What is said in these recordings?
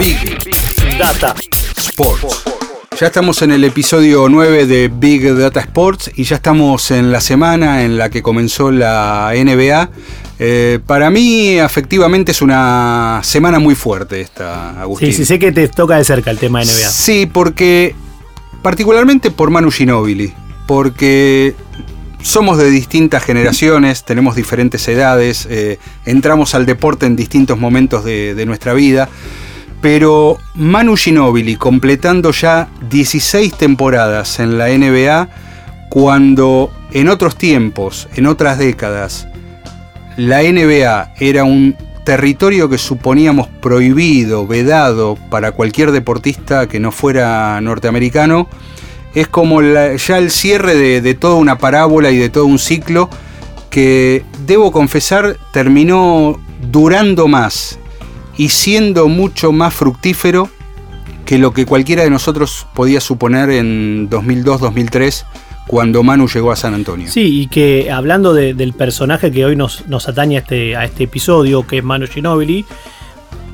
Big Data Sports. Ya estamos en el episodio 9 de Big Data Sports y ya estamos en la semana en la que comenzó la NBA. Eh, para mí, efectivamente, es una semana muy fuerte esta, Agustín. Sí, sí, sé que te toca de cerca el tema NBA. Sí, porque particularmente por Manu Ginóbili, porque somos de distintas generaciones, tenemos diferentes edades, eh, entramos al deporte en distintos momentos de, de nuestra vida, pero Manu Ginóbili completando ya 16 temporadas en la NBA, cuando en otros tiempos, en otras décadas, la NBA era un territorio que suponíamos prohibido, vedado para cualquier deportista que no fuera norteamericano, es como ya el cierre de, de toda una parábola y de todo un ciclo que, debo confesar, terminó durando más y siendo mucho más fructífero que lo que cualquiera de nosotros podía suponer en 2002-2003 cuando Manu llegó a San Antonio. Sí, y que hablando de- del personaje que hoy nos, nos atañe a este, a este episodio, que es Manu Ginóbili,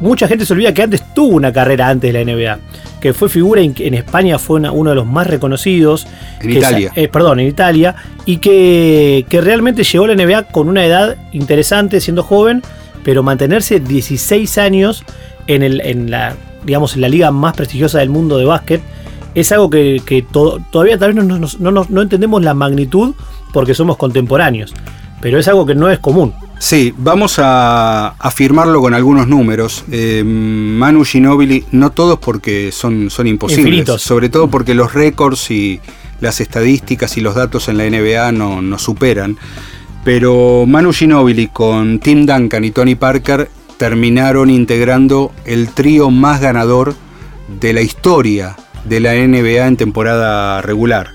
mucha gente se olvida que antes tuvo una carrera antes de la NBA, que fue figura en, en España, fue una- uno de los más reconocidos. En que Italia. sa- eh, perdón, en Italia, y que, que realmente llegó a la NBA con una edad interesante, siendo joven, pero mantenerse 16 años en, el, en la, digamos, en la liga más prestigiosa del mundo de básquet, es algo que, que to- todavía tal vez no, no- no- no- entendemos la magnitud porque somos contemporáneos, pero es algo que no es común. Sí, vamos a afirmarlo con algunos números. Eh, Manu Ginóbili, no todos porque son, son imposibles, Infinitos. sobre todo porque los récords y las estadísticas y los datos en la NBA no, no superan. Pero Manu Ginóbili con Tim Duncan y Tony Parker terminaron integrando el trío más ganador de la historia de la NBA en temporada regular.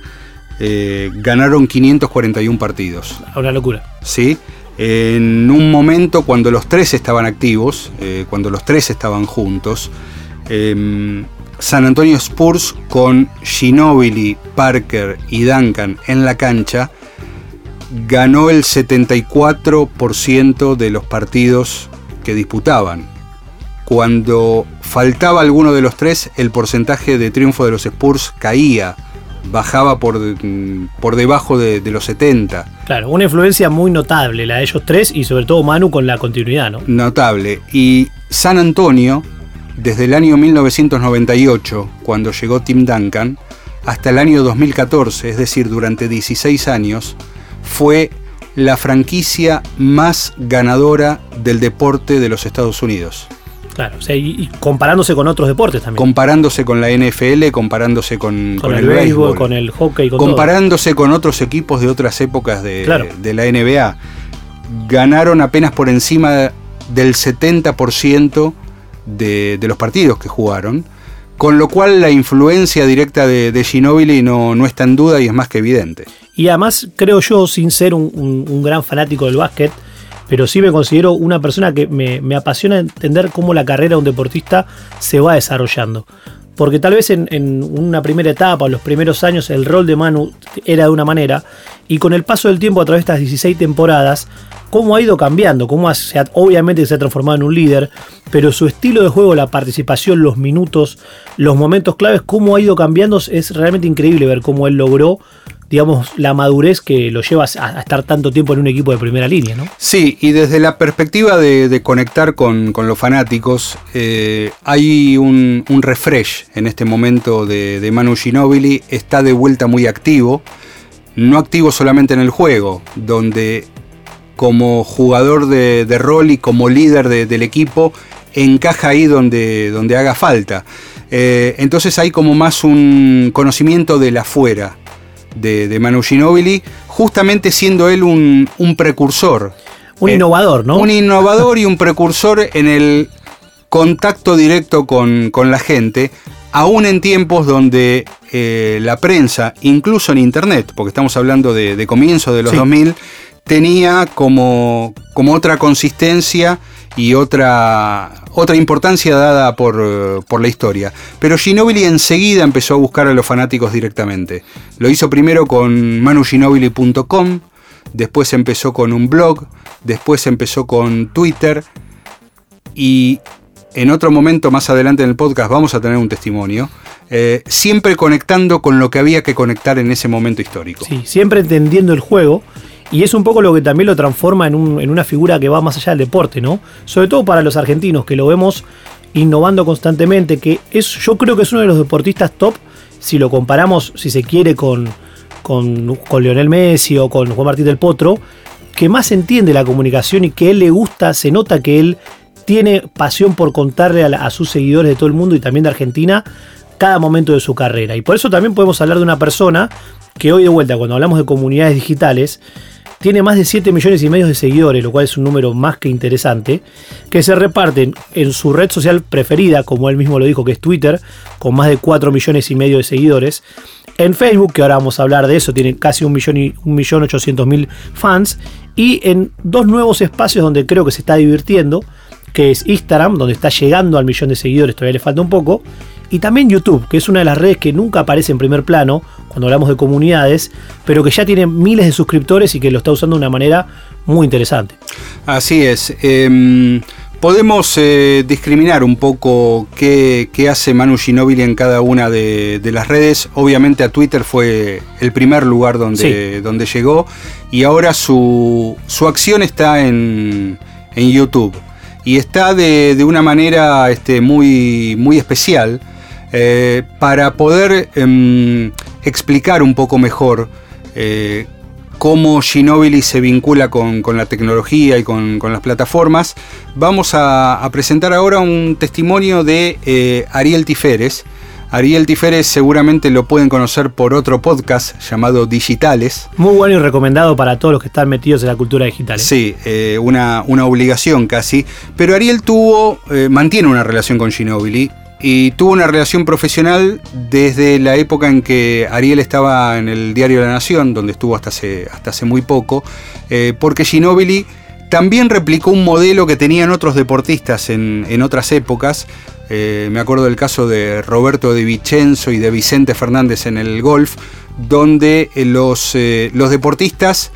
Eh, ganaron 541 partidos. Una locura. ¿sí? En un momento cuando los tres estaban activos, eh, cuando los tres estaban juntos, em, San Antonio Spurs con Ginobili, Parker y Duncan en la cancha, ganó el 74% de los partidos que disputaban. Cuando faltaba alguno de los tres, el porcentaje de triunfo de los Spurs caía, bajaba por, mm, por debajo de, de los 70. Claro, una influencia muy notable la de ellos tres y sobre todo Manu con la continuidad, ¿no? Notable. Y San Antonio, desde el año 1998, cuando llegó Tim Duncan, hasta el año 2014, es decir, durante 16 años, fue la franquicia más ganadora del deporte de los Estados Unidos. Claro, o sea, y, comparándose con otros deportes también. Comparándose con la NFL, comparándose con, con, con el, béisbol, con el hockey, con todo. comparándose con otros equipos de otras épocas de, Claro. de la NBA. Ganaron apenas por encima del 70% de, de los partidos que jugaron, con lo cual la influencia directa de, de Ginóbili no, no está en duda y es más que evidente. Y además, creo yo, sin ser un, gran fanático del básquet, pero sí me considero una persona que me, me apasiona entender cómo la carrera de un deportista se va desarrollando. Porque tal vez en, en una primera etapa, o los primeros años, el rol de Manu era de una manera, y con el paso del tiempo, a través de estas 16 temporadas, cómo ha ido cambiando, cómo ha- obviamente se ha transformado en un líder, pero su estilo de juego, la participación, los minutos, los momentos claves, cómo ha ido cambiando, es realmente increíble ver cómo él logró digamos, la madurez que lo lleva a, estar tanto tiempo en un equipo de primera línea, ¿no? Sí, y desde la perspectiva de, conectar con, los fanáticos, eh, hay un, refresh en este momento de, de Manu Ginóbili, está de vuelta muy activo, no activo solamente en el juego, donde como jugador de, de rol y como líder de- del equipo, encaja ahí donde, donde haga falta. Eh, entonces hay como más un conocimiento del afuera de, de Manu Ginóbili, justamente siendo él un, un precursor. Un Eh, innovador, ¿no? Un innovador y un precursor en el contacto directo con, con la gente, aún en tiempos donde eh, la prensa, incluso en Internet, porque estamos hablando de, de comienzo de los Sí. 2000, tenía como, como otra consistencia y otra, otra importancia dada por, por la historia. Pero Ginobili enseguida empezó a buscar a los fanáticos directamente. Lo hizo primero con manuginobili.com, después empezó con un blog, después empezó con Twitter y en otro momento más adelante en el podcast vamos a tener un testimonio, eh, siempre conectando con lo que había que conectar en ese momento histórico. Sí, siempre entendiendo el juego. Y es un poco lo que también lo transforma en, un- en una figura que va más allá del deporte, ¿no? Sobre todo para los argentinos, que lo vemos innovando constantemente, que es, yo creo que es uno de los deportistas top, si lo comparamos, si se quiere, con, con, con Lionel Messi o con Juan Martín del Potro, que más entiende la comunicación y que él le gusta, se nota que él tiene pasión por contarle a, sus seguidores de todo el mundo y también de Argentina cada momento de su carrera. Y por eso también podemos hablar de una persona que hoy de vuelta, cuando hablamos de comunidades digitales, tiene más de 7 millones y medio de seguidores, lo cual es un número más que interesante, que se reparten en su red social preferida, como él mismo lo dijo, que es Twitter, con más de 4 millones y medio de seguidores. En Facebook, que ahora vamos a hablar de eso, tiene casi un millón y un millón ochocientos mil fans. Y en dos nuevos espacios donde creo que se está divirtiendo, que es Instagram, donde está llegando al millón de seguidores, todavía le falta un poco. Y también YouTube, que es una de las redes que nunca aparece en primer plano cuando hablamos de comunidades, pero que ya tiene miles de suscriptores y que lo está usando de una manera muy interesante. Así es. em, podemos eh, discriminar un poco qué, qué hace Manu Ginóbili en cada una de, de las redes. Obviamente a Twitter fue el primer lugar donde, donde llegó y ahora su, su acción está en, en YouTube. Y está de, de una manera este, muy, muy especial eh, para poder em, explicar un poco mejor eh, cómo Ginobili se vincula con, con la tecnología y con, con las plataformas, vamos a, a presentar ahora un testimonio de eh, Ariel Tiferes. Ariel Tiferes seguramente lo pueden conocer por otro podcast llamado Digitales. Muy bueno y recomendado para todos los que están metidos en la cultura digital. ¿eh? Sí, eh, una, una obligación casi. Pero Ariel tuvo, eh, mantiene una relación con Ginobili y tuvo una relación profesional desde la época en que Ariel estaba en el Diario de la Nación, donde estuvo hasta hace, hasta hace muy poco, porque Ginobili también replicó un modelo que tenían otros deportistas en, en otras épocas. Eh, me acuerdo del caso de Roberto de Vicenzo y de Vicente Fernández en el golf, donde eh, los, eh, los deportistas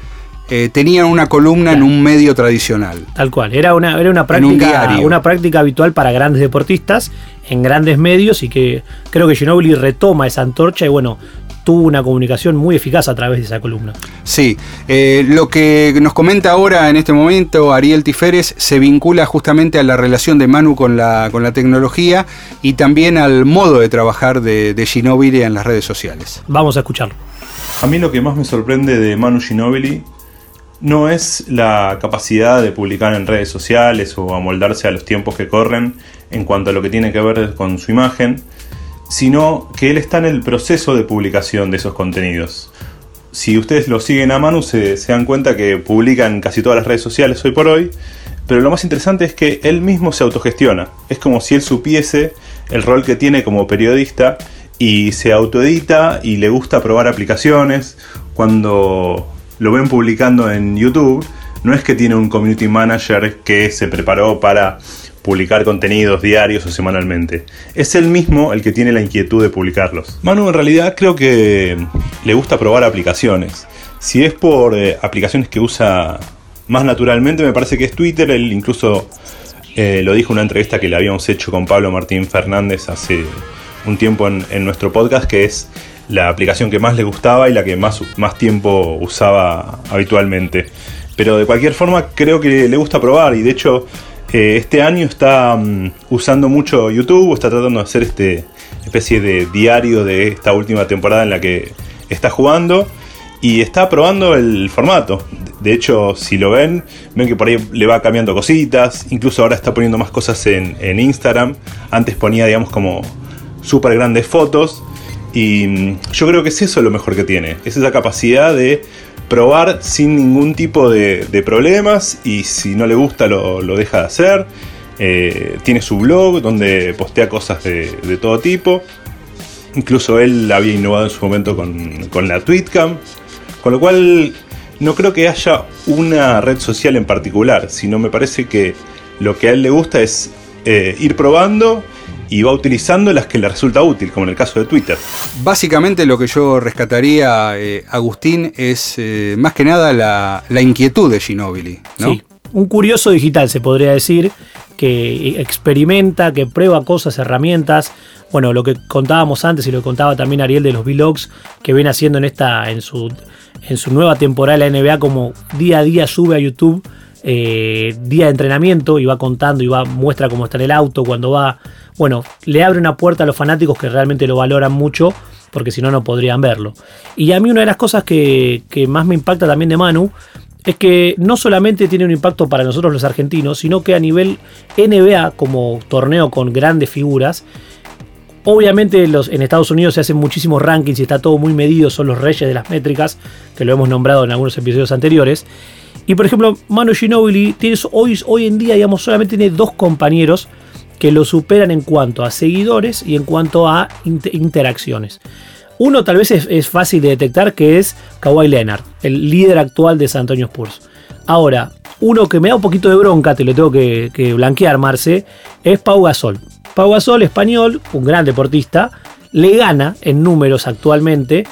eh, tenían una columna en un medio tradicional. Tal cual, era una, era una un práctica, una práctica habitual para grandes deportistas en grandes medios y que creo que Ginobili retoma esa antorcha y bueno, tuvo una comunicación muy eficaz a través de esa columna. Sí, eh, lo que nos comenta ahora en este momento Ariel Tiferes se vincula justamente a la relación de Manu con la, con la tecnología y también al modo de trabajar de, de Ginóbili en las redes sociales. Vamos a escucharlo. A mí lo que más me sorprende de Manu Ginóbili no es la capacidad de publicar en redes sociales o amoldarse a los tiempos que corren en cuanto a lo que tiene que ver con su imagen, sino que él está en el proceso de publicación de esos contenidos. Si ustedes lo siguen a Manu se, se dan cuenta que publica en casi todas las redes sociales hoy por hoy, pero lo más interesante es que él mismo se autogestiona. Es como si él supiese el rol que tiene como periodista y se autoedita y le gusta probar aplicaciones. Cuando lo ven publicando en YouTube, no es que tiene un community manager que se preparó para publicar contenidos diarios o semanalmente. Es él mismo el que tiene la inquietud de publicarlos. Manu en realidad creo que le gusta probar aplicaciones. Si es por eh, aplicaciones que usa más naturalmente, me parece que es Twitter. Él incluso eh, lo dijo en una entrevista que le habíamos hecho con Pablo Martín Fernández hace un tiempo en, en nuestro podcast, que es la aplicación que más le gustaba y la que más, más tiempo usaba habitualmente. Pero de cualquier forma creo que le gusta probar y de hecho eh, este año está mm, usando mucho YouTube, está tratando de hacer este especie de diario de esta última temporada en la que está jugando y está probando el formato. De hecho, si lo ven, ven que por ahí le va cambiando cositas, incluso ahora está poniendo más cosas en, en Instagram. Antes ponía, digamos, como súper grandes fotos. Y mm, yo creo que es eso lo mejor que tiene. Es esa capacidad de probar sin ningún tipo de, problemas y si no le gusta lo, deja de hacer. Eh, tiene su blog donde postea cosas de, todo tipo. Incluso él había innovado en su momento con, con la Tweetcam. Con lo cual no creo que haya una red social en particular, sino me parece que lo que a él le gusta es eh, ir probando y va utilizando las que le resulta útil, como en el caso de Twitter. Básicamente lo que yo rescataría, eh, Agustín, es eh, más que nada la, la, inquietud de Ginóbili, ¿no? Sí, un curioso digital se podría decir, que experimenta, que prueba cosas, herramientas. Bueno, lo que contábamos antes y lo contaba también Ariel de los vlogs que viene haciendo en esta en su en su nueva temporada de la NBA como día a día sube a YouTube eh, día de entrenamiento y va contando y va muestra cómo está en el auto cuando va bueno le abre una puerta a los fanáticos que realmente lo valoran mucho porque si no no podrían verlo y a mí una de las cosas que, más me impacta también de Manu es que no solamente tiene un impacto para nosotros los argentinos, sino que a nivel NBA, como torneo con grandes figuras, obviamente los, en Estados Unidos se hacen muchísimos rankings y está todo muy medido, son los reyes de las métricas, que lo hemos nombrado en algunos episodios anteriores. Y por ejemplo, Manu Ginobili tiene, hoy, hoy en día, digamos, solamente tiene dos compañeros que lo superan en cuanto a seguidores y en cuanto a interacciones. Uno tal vez es, fácil de detectar que es Kawhi Leonard, el líder actual de San Antonio Spurs. Ahora, uno que me da un poquito de bronca, te lo tengo que, blanquear, Marce, es Pau Gasol. Pau Gasol, español, un gran deportista, le gana en números actualmente,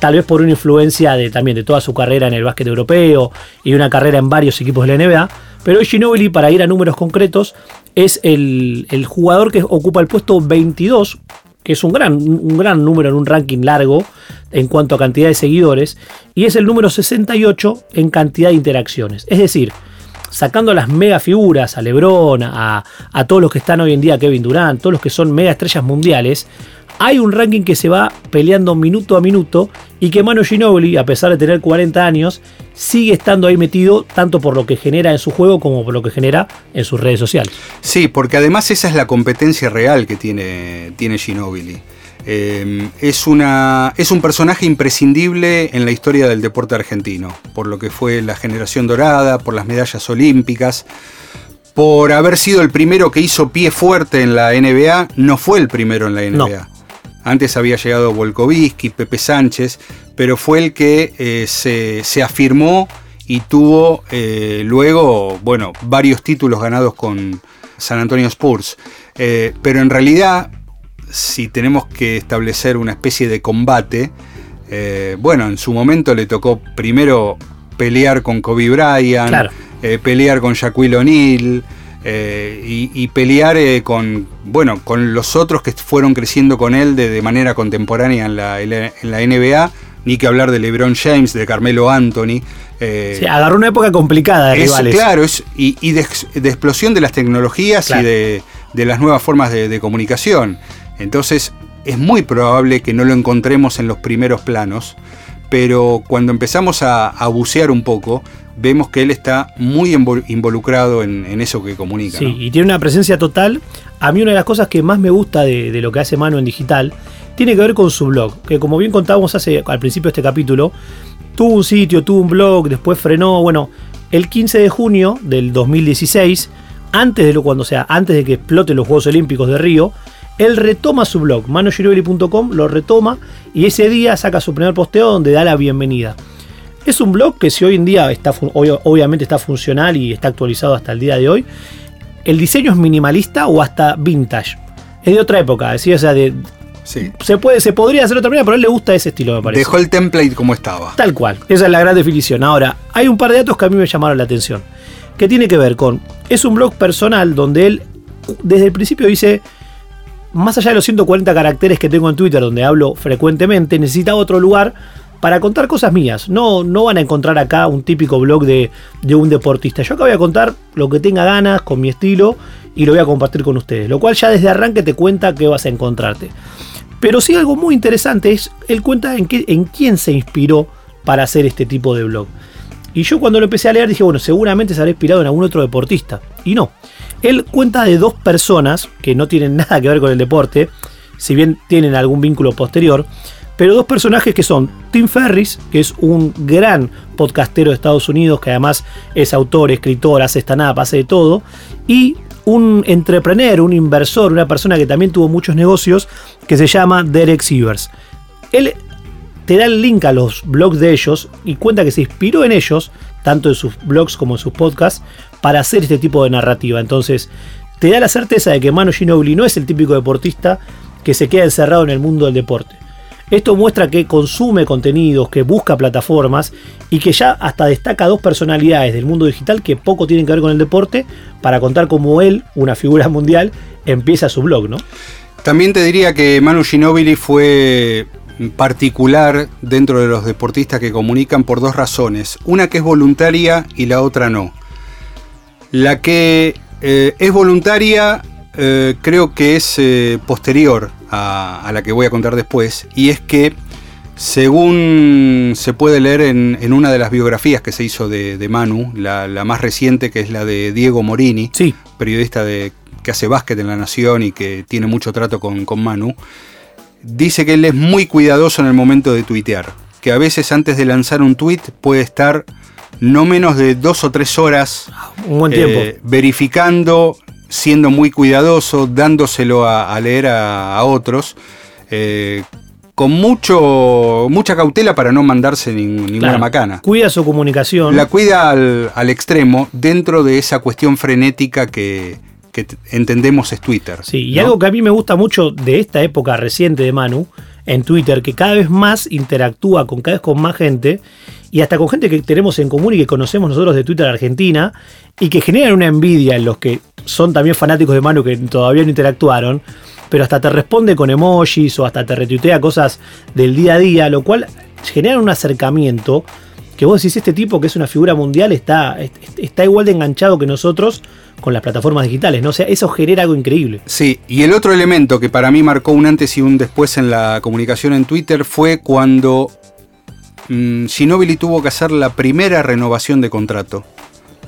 tal vez por una influencia de, también de toda su carrera en el básquet europeo y una carrera en varios equipos de la NBA. Pero Ginobili, para ir a números concretos, es el, el jugador que ocupa el puesto 22 que es un gran, un gran número en un ranking largo en cuanto a cantidad de seguidores, y es el número 68 en cantidad de interacciones. Es decir, sacando las mega figuras, a Lebron, a, a todos los que están hoy en día, Kevin Durant, todos los que son mega estrellas mundiales, hay un ranking que se va peleando minuto a minuto y que Manu Ginobili, a pesar de tener 40 años, sigue estando ahí metido tanto por lo que genera en su juego como por lo que genera en sus redes sociales. Sí, porque además esa es la competencia real que tiene, tiene Ginobili. Eh, es, una, es un personaje imprescindible en la historia del deporte argentino, por lo que fue la generación dorada, por las medallas olímpicas, por haber sido el primero que hizo pie fuerte en la NBA, no fue el primero en la NBA. Antes había llegado Volkovitsky, Pepe Sánchez, pero fue el que eh, se, afirmó y tuvo eh, luego, bueno, varios títulos ganados con San Antonio Spurs. Eh, pero en realidad, si tenemos que establecer una especie de combate, bueno, en su momento le tocó primero pelear con Kobe Bryant, pelear con Shaquille O'Neal, eh, y, pelear eh, con, bueno, con los otros que fueron creciendo con él de, manera contemporánea en la, en la, NBA, ni que hablar de LeBron James, de Carmelo Anthony. Eh, agarró una época complicada de rivales. Claro, y, de, explosión de las tecnologías y de, las nuevas formas de, comunicación. Entonces, es muy probable que no lo encontremos en los primeros planos, pero cuando empezamos a bucear un poco, vemos que él está muy involucrado en, eso que comunica. Sí, y tiene una presencia total. A mí una de las cosas que más me gusta de, lo que hace Mano en digital tiene que ver con su blog, que como bien contábamos hace, al principio de este capítulo, tuvo un sitio, tuvo un blog, después frenó, bueno, el 15 de junio del 2016, antes de lo cuando sea, antes de que exploten los Juegos Olímpicos de Río, él retoma su blog, manogirobili.com, lo retoma y ese día saca su primer posteo donde da la bienvenida. Es un blog que si hoy en día está, obviamente está funcional y está actualizado hasta el día de hoy, el diseño es minimalista o hasta vintage. Es de otra época, ¿sí? o sea, de, Se, puede, se podría hacer otra manera, pero a él le gusta ese estilo, me parece. Dejó el template como estaba. Tal cual. Esa es la gran definición. Ahora, hay un par de datos que a mí me llamaron la atención. Que tiene que ver con. Es un blog personal donde él, desde el principio, dice. Más allá de los 140 caracteres que tengo en Twitter, donde hablo frecuentemente, necesita otro lugar para contar cosas mías. No, no van a encontrar acá un típico blog de, un deportista. Yo acá voy a contar lo que tenga ganas, con mi estilo, y lo voy a compartir con ustedes. Lo cual ya desde arranque te cuenta que vas a encontrarte. Pero sí algo muy interesante es, él cuenta en, qué, en quién se inspiró para hacer este tipo de blog. Y yo cuando lo empecé a leer dije, bueno, seguramente se habrá inspirado en algún otro deportista. Y no. Él cuenta de dos personas que no tienen nada que ver con el deporte, si bien tienen algún vínculo posterior, pero dos personajes que son Tim Ferris, que es un gran podcastero de Estados Unidos, que además es autor, escritor, hace stand-up, hace de todo, y un entrepreneur, un inversor, una persona que también tuvo muchos negocios, que se llama Derek Sievers. Él te da el link a los blogs de ellos y cuenta que se inspiró en ellos, tanto en sus blogs como en sus podcasts, para hacer este tipo de narrativa. Entonces, te da la certeza de que Manu Ginobili no es el típico deportista que se queda encerrado en el mundo del deporte Esto muestra que consume contenidos, que busca plataformas y que ya hasta destaca dos personalidades del mundo digital que poco tienen que ver con el deporte para contar cómo él, una figura mundial, empieza su blog, ¿no? También te diría que Manu Ginóbili fue particular dentro de los deportistas que comunican por dos razones. Una que es voluntaria y la otra no. La que eh, es voluntaria eh, creo que es eh, posterior a, la que voy a contar después, y es que, según se puede leer en, una de las biografías que se hizo de, Manu, la, más reciente, que es la de Diego Morini, periodista de, que hace básquet en La Nación y que tiene mucho trato con, con Manu, dice que él es muy cuidadoso en el momento de tuitear, que a veces antes de lanzar un tweet puede estar no menos de dos o tres horas eh, verificando siendo muy cuidadoso, dándoselo a, leer a, otros, eh, con mucho, mucha cautela para no mandarse ninguna macana. Cuida su comunicación. La cuida al, extremo dentro de esa cuestión frenética que, entendemos es Twitter. Sí, y algo que a mí me gusta mucho de esta época reciente de Manu en Twitter, que cada vez más interactúa con cada vez con más gente y hasta con gente que tenemos en común y que conocemos nosotros de Twitter Argentina y que generan una envidia en los que son también fanáticos de Manu que todavía no interactuaron, pero hasta te responde con emojis o hasta te retuitea cosas del día a día, lo cual genera un acercamiento que vos decís, este tipo que es una figura mundial está, está igual de enganchado que nosotros con las plataformas digitales, ¿no? O sea, eso genera algo increíble. Sí, y el otro elemento que para mí marcó un antes y un después en la comunicación en Twitter fue cuando mmm, tuvo que hacer la primera renovación de contrato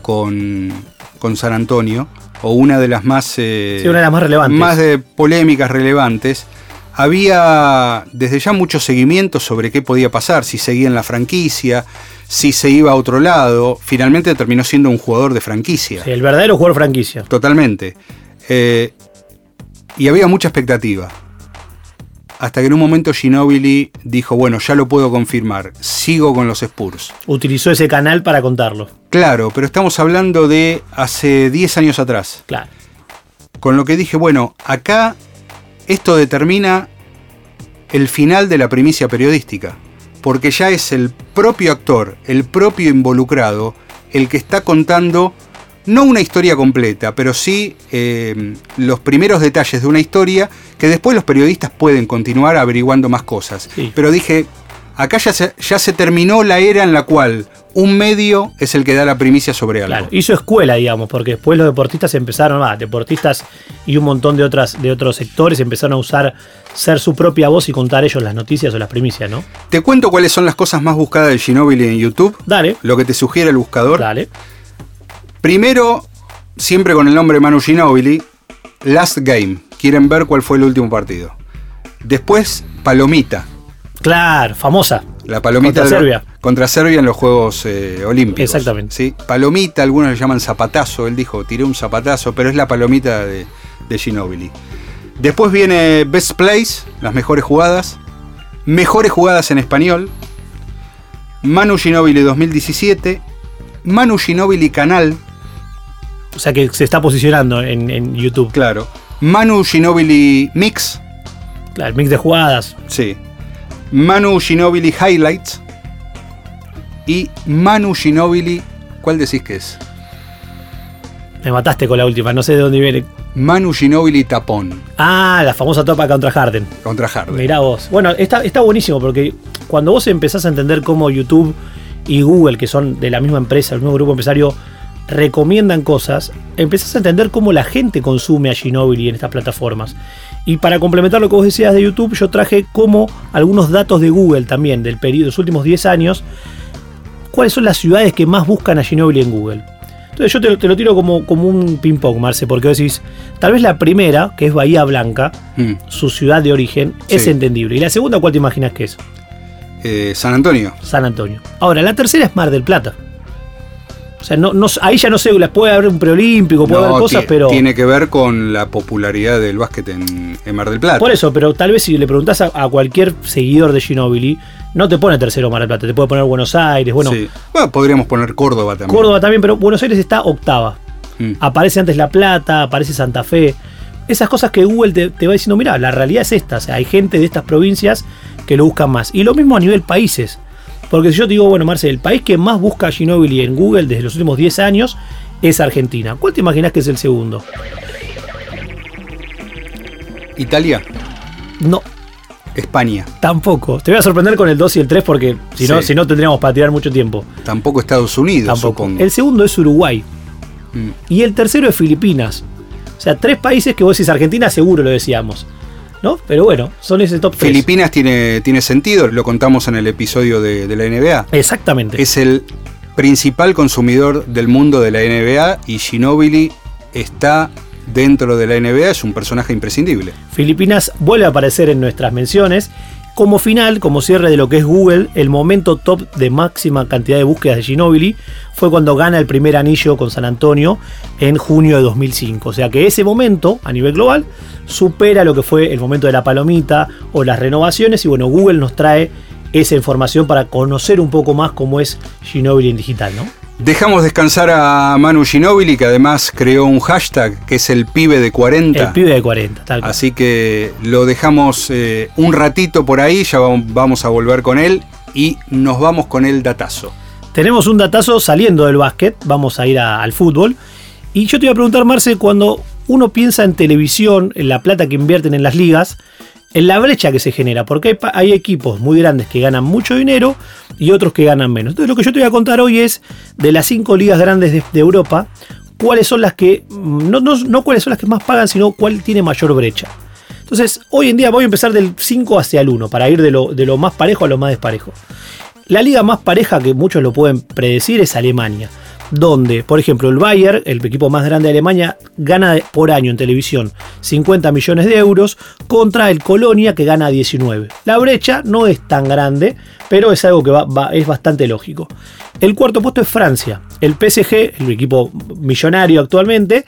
con, con San Antonio, o una de las más, eh, una de las más relevantes. Más de polémicas relevantes. Había desde ya mucho seguimiento sobre qué podía pasar, si seguía en la franquicia, si se iba a otro lado. Finalmente terminó siendo un jugador de franquicia. Sí, el verdadero jugador franquicia. Totalmente. Eh, y había mucha expectativa hasta que en un momento Ginobili dijo, bueno, ya lo puedo confirmar, sigo con los Spurs. Utilizó ese canal para contarlo. Claro, pero estamos hablando de hace 10 años atrás. Claro. Con lo que dije, bueno, acá esto determina el final de la primicia periodística, porque ya es el propio actor, el propio involucrado, el que está contando no una historia completa, pero sí eh, los primeros detalles de una historia que después los periodistas pueden continuar averiguando más cosas. Pero dije, acá ya se, ya se terminó la era en la cual un medio es el que da la primicia sobre algo. Claro, hizo escuela, digamos, porque después los deportistas empezaron, ah, deportistas y un montón de, otras, de otros sectores empezaron a usar ser su propia voz y contar ellos las noticias o las primicias, ¿no? Te cuento cuáles son las cosas más buscadas de Ginóbili en YouTube. Dale. Lo que te sugiere el buscador. Dale. Primero, siempre con el nombre Manu Ginobili, Last Game. Quieren ver cuál fue el último partido. Después, Palomita. Claro, famosa. La palomita contra Serbia. contra Serbia en los Juegos eh, Olímpicos. Exactamente. ¿sí? Palomita, algunos le llaman zapatazo. Él dijo, tiré un zapatazo, pero es la palomita de, de Ginobili. Después viene Best Place, las mejores jugadas. Mejores jugadas en español. Manu Ginobili 2017. Manu Ginobili Canal, o sea que se está posicionando en, YouTube. Claro. Manu Ginobili Mix. Claro, el mix de jugadas. Sí. Manu Ginobili Highlights. Y Manu Ginobili. ¿Cuál decís que es? Me mataste con la última, no sé de dónde viene. Manu Ginobili Tapón. Ah, la famosa topa contra Harden. Contra Harden. Mirá vos. Bueno, está, está buenísimo porque cuando vos empezás a entender cómo YouTube y Google, que son de la misma empresa, el mismo grupo empresario, recomiendan cosas, empezás a entender cómo la gente consume a Ginobili en estas plataformas. Y para complementar lo que vos decías de YouTube, yo traje como algunos datos de Google también, del periodo, de los últimos 10 años, cuáles son las ciudades que más buscan a Ginobili en Google. Entonces yo te, lo tiro como, como un ping-pong, Marce, porque vos decís, tal vez la primera, que es Bahía Blanca, mm. su ciudad de origen, es entendible. ¿Y la segunda cuál te imaginas que es? Eh, San Antonio. San Antonio. Ahora, la tercera es Mar del Plata. O sea, no, ahí ya no sé, puede haber un preolímpico, puede haber cosas, pero. Tiene que ver con la popularidad del básquet en, Mar del Plata. Por eso, pero tal vez si le preguntás a, cualquier seguidor de Ginobili, no te pone tercero Mar del Plata, te puede poner Buenos Aires, bueno. Bueno, podríamos poner Córdoba también. Córdoba también, pero Buenos Aires está octava. Mm. Aparece antes La Plata, aparece Santa Fe. esas cosas que Google te, te va diciendo, mira, la realidad es esta, o sea, hay gente de estas provincias que lo buscan más. Y lo mismo a nivel países. Porque si yo te digo, bueno, Marcel, el país que más busca Ginobili en Google desde los últimos 10 años es Argentina. ¿Cuál te imaginas que es el segundo? Italia, No, España, tampoco. Te voy a sorprender con el 2 y el 3 porque si no, Sí. si no tendríamos para tirar mucho tiempo. tampoco Estados Unidos, Tampoco. supongo. El segundo es Uruguay. Mm. Y el tercero es Filipinas. O sea, tres países que vos decís Argentina, seguro lo decíamos. ¿No? Pero bueno, son ese top 3. Filipinas tiene, tiene sentido, lo contamos en el episodio de, de la NBA. Exactamente. Es el principal consumidor del mundo de la NBA y Ginobili está dentro de la NBA, es un personaje imprescindible. Filipinas vuelve a aparecer en nuestras menciones. Como final, como cierre de lo que es Google, el momento top de máxima cantidad de búsquedas de Ginobili fue cuando gana el primer anillo con San Antonio en junio de 2005. O sea que ese momento, a nivel global, supera lo que fue el momento de la palomita o las renovaciones. Y bueno, Google nos trae esa información para conocer un poco más cómo es Ginobili en digital, ¿no? Dejamos descansar a Manu Ginobili, que además creó un hashtag que es el pibe de 40. El pibe de 40, tal cual. Así que lo dejamos eh, un ratito por ahí, ya vam- vamos a volver con él y nos vamos con el datazo. Tenemos un datazo saliendo del básquet, vamos a ir a- al fútbol. Y yo te iba a preguntar, Marce, cuando uno piensa en televisión, en la plata que invierten en las ligas, en la brecha que se genera, porque hay, equipos muy grandes que ganan mucho dinero y otros que ganan menos. Entonces lo que yo te voy a contar hoy es de las cinco ligas grandes de, de Europa, cuáles son las que, mm, no, no, no cuáles son las que más pagan, sino cuál tiene mayor brecha. Entonces, hoy en día voy a empezar del 5 hacia el 1, para ir de lo, de lo más parejo a lo más desparejo. La liga más pareja que muchos lo pueden predecir es Alemania, donde, por ejemplo, el Bayern, el equipo más grande de Alemania, gana por año en televisión 50 millones de euros contra el Colonia que gana 19. La brecha no es tan grande, pero es algo que es bastante lógico. El cuarto puesto es Francia. El PSG, el equipo millonario actualmente,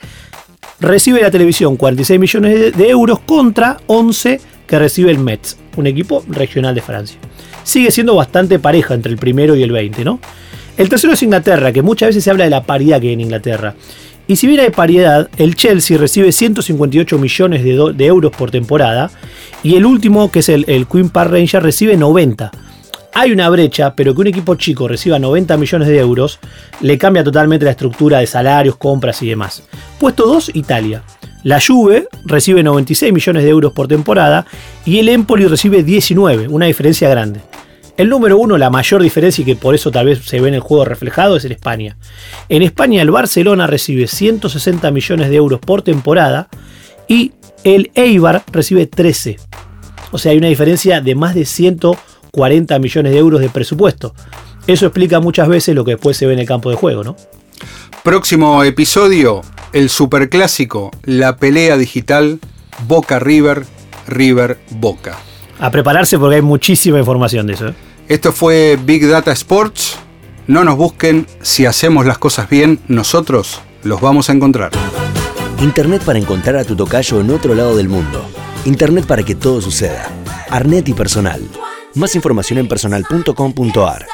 recibe la televisión 46 millones de, de euros contra 11 que recibe el Metz, un equipo regional de Francia. Sigue siendo bastante pareja entre el primero y el 20, ¿no? El tercero es Inglaterra, que muchas veces se habla de la paridad que hay en Inglaterra. Y si bien hay paridad, el Chelsea recibe 158 millones de, euros por temporada y el último, que es el, el Queen Park Rangers, recibe 90. Hay una brecha, pero que un equipo chico reciba 90 millones de euros le cambia totalmente la estructura de salarios, compras y demás. Puesto 2, Italia. La Juve recibe 96 millones de euros por temporada y el Empoli recibe 19, una diferencia grande. El número uno, la mayor diferencia y que por eso tal vez se ve en el juego reflejado, es en España. En España el Barcelona recibe 160 millones de euros por temporada y el Eibar recibe 13. O sea, hay una diferencia de más de 140 millones de euros de presupuesto. Eso explica muchas veces lo que después se ve en el campo de juego, ¿no? Próximo episodio, el superclásico, la pelea digital Boca River, River Boca. A prepararse porque hay muchísima información de eso. ¿eh? Esto fue Big Data Sports. No nos busquen, si hacemos las cosas bien, nosotros los vamos a encontrar. Internet para encontrar a tu tocayo en otro lado del mundo. Internet para que todo suceda. Arnet y personal. Más información en personal.com.ar.